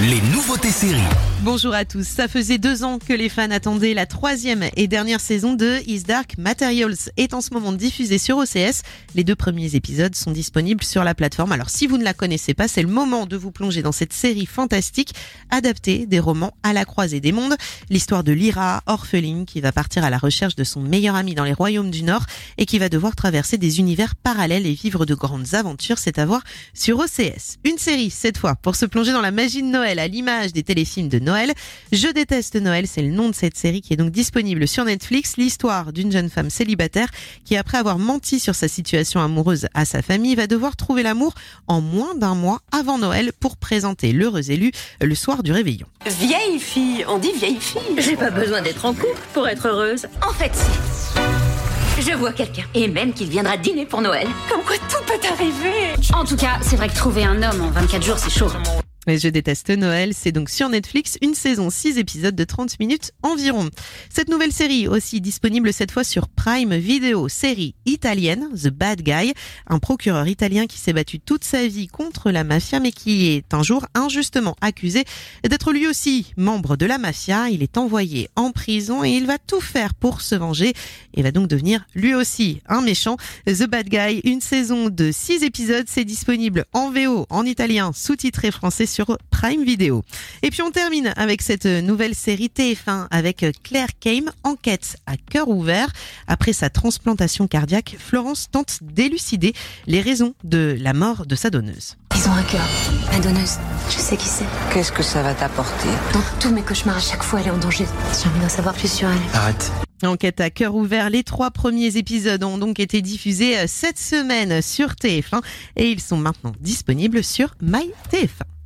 les nouveautés séries. Bonjour à tous. Ça faisait deux ans que les fans attendaient la troisième et dernière saison de Is Dark Materials est en ce moment diffusée sur OCS. Les deux premiers épisodes sont disponibles sur la plateforme. Alors si vous ne la connaissez pas, c'est le moment de vous plonger dans cette série fantastique adaptée des romans à la croisée des mondes. L'histoire de Lyra, orpheline, qui va partir à la recherche de son meilleur ami dans les royaumes du Nord et qui va devoir traverser des univers parallèles et vivre de grandes aventures. C'est à voir sur OCS. Une série, cette fois, pour se plonger dans la magie de Noël à l'image des téléfilms de Noël. Je déteste Noël, c'est le nom de cette série qui est donc disponible sur Netflix. L'histoire d'une jeune femme célibataire qui, après avoir menti sur sa situation amoureuse à sa famille, va devoir trouver l'amour en moins d'un mois avant Noël pour présenter l'heureux élu le soir du réveillon. Vieille fille, on dit vieille fille. J'ai pas besoin d'être en couple pour être heureuse. En fait, si. Je vois quelqu'un, et même qu'il viendra dîner pour Noël. Comme quoi tout peut arriver. En tout cas, c'est vrai que trouver un homme en 24 jours, c'est chaud. Mais je déteste Noël, c'est donc sur Netflix une saison 6 épisodes de 30 minutes environ. Cette nouvelle série aussi disponible cette fois sur Prime Video, série italienne The Bad Guy, un procureur italien qui s'est battu toute sa vie contre la mafia mais qui est un jour injustement accusé d'être lui aussi membre de la mafia. Il est envoyé en prison et il va tout faire pour se venger et va donc devenir lui aussi un méchant. The Bad Guy, une saison de 6 épisodes, c'est disponible en VO, en italien, sous-titré français Prime Video. Et puis on termine avec cette nouvelle série TF1 avec Claire Kame, enquête à cœur ouvert. Après sa transplantation cardiaque, Florence tente d'élucider les raisons de la mort de sa donneuse. Ils ont un cœur. La donneuse, je sais qui c'est. Qu'est-ce que ça va t'apporter? Dans tous mes cauchemars, à chaque fois, elle est en danger. J'ai envie d'en savoir plus sur elle. Arrête. Enquête à cœur ouvert, les trois premiers épisodes ont donc été diffusés cette semaine sur TF1 et ils sont maintenant disponibles sur MyTF1.